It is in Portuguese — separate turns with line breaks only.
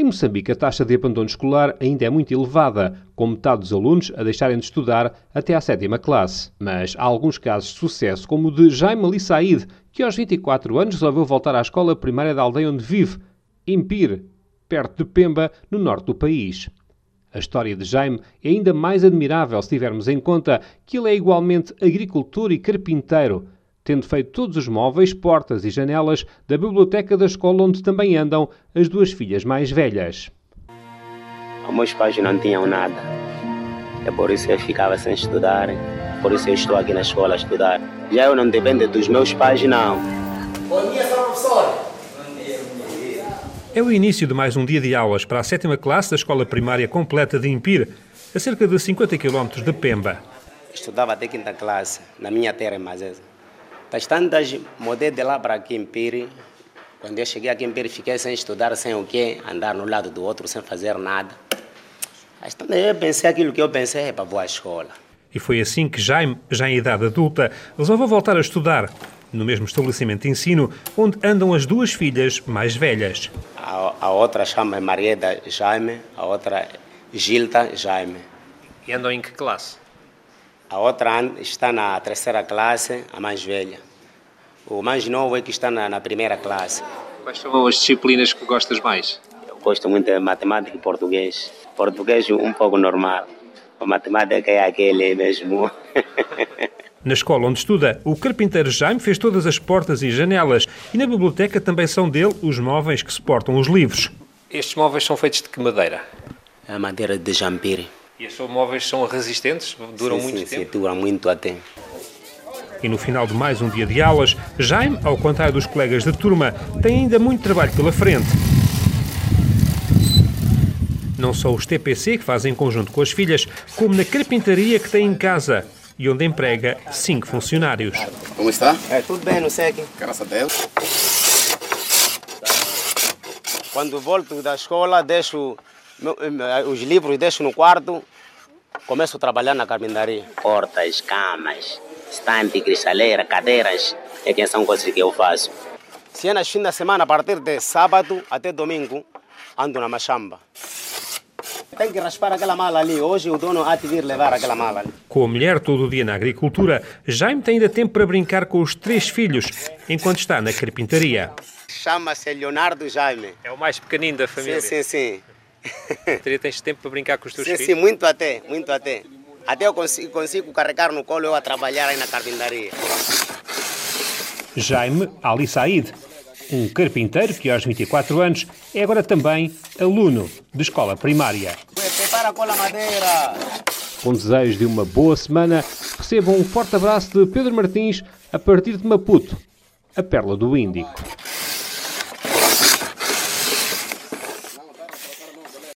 Em Moçambique, a taxa de abandono escolar ainda é muito elevada, com metade dos alunos a deixarem de estudar até à sétima classe. Mas há alguns casos de sucesso, como o de Jaime Ali Said, que aos 24 anos resolveu voltar à escola primária da aldeia onde vive, Impir, perto de Pemba, no norte do país. A história de Jaime é ainda mais admirável se tivermos em conta que ele é igualmente agricultor e carpinteiro, tendo feito todos os móveis, portas e janelas da biblioteca da escola onde também andam as duas filhas mais velhas.
Os meus pais não tinham nada. É por isso que eu ficava sem estudar. Por isso eu estou aqui na escola a estudar. Já eu não dependo dos meus pais, não.
Bom dia, professor.
É o início de mais um dia de aulas para a sétima classe da Escola Primária Completa de Impir, a cerca de 50 km de Pemba.
Estudava até quinta classe, na minha terra, mas das tantas mudei de lá para aqui em Piri. Quando eu cheguei aqui em Piri, fiquei sem estudar, sem o quê? Andar no lado do outro, sem fazer nada. Mas eu pensei aquilo que eu pensei, é para boa escola.
E foi assim que Jaime, já em idade adulta, resolveu voltar a estudar, no mesmo estabelecimento de ensino onde andam as duas filhas mais velhas.
A, a outra chama Marieda Jaime, a outra Gilda Jaime.
E andam em que classe?
A outra está na terceira classe, a mais velha. O mais novo é que está na, na primeira classe.
Quais são as disciplinas que gostas mais?
Eu gosto muito de matemática e português. Português um pouco normal. A matemática é aquele mesmo.
Na escola onde estuda, o carpinteiro Jaime fez todas as portas e janelas e na biblioteca também são dele os móveis que suportam os livros.
Estes móveis são feitos de que madeira?
A madeira de jampire.
E estes móveis são resistentes? Duram
sim,
muito
sim,
tempo?
Sim, duram muito até.
E no final de mais um dia de aulas, Jaime, ao contrário dos colegas de turma, tem ainda muito trabalho pela frente. Não só os TPC que fazem em conjunto com as filhas, como na carpintaria que tem em casa e onde emprega cinco funcionários.
Como está?
É, tudo bem, não sei aqui.
Graças a Deus.
Quando volto da escola, deixo os livros deixo no quarto, começo a trabalhar na carpintaria. Portas, camas, estante, cristaleira, cadeiras, é que são coisas que eu faço. Se é nas fins da semana, a partir de sábado até domingo, ando na machamba. Tem que raspar aquela mala ali. Hoje o dono há de vir levar aquela mala ali.
Com a mulher todo o dia na agricultura, Jaime tem ainda tempo para brincar com os três filhos, enquanto está na carpintaria.
Chama-se Leonardo Jaime.
É o mais pequenino da família.
Sim, sim, sim.
Teria tens tempo para brincar com os teus
sim,
filhos?
Sim, muito até, muito até. Até eu consigo, consigo carregar no colo eu a trabalhar aí na carpintaria.
Jaime Ali Said, um carpinteiro que aos 24 anos é agora também aluno de escola primária.
Prepara com a madeira.
Com desejos de uma boa semana, recebam um forte abraço de Pedro Martins a partir de Maputo, a Perla do Índico.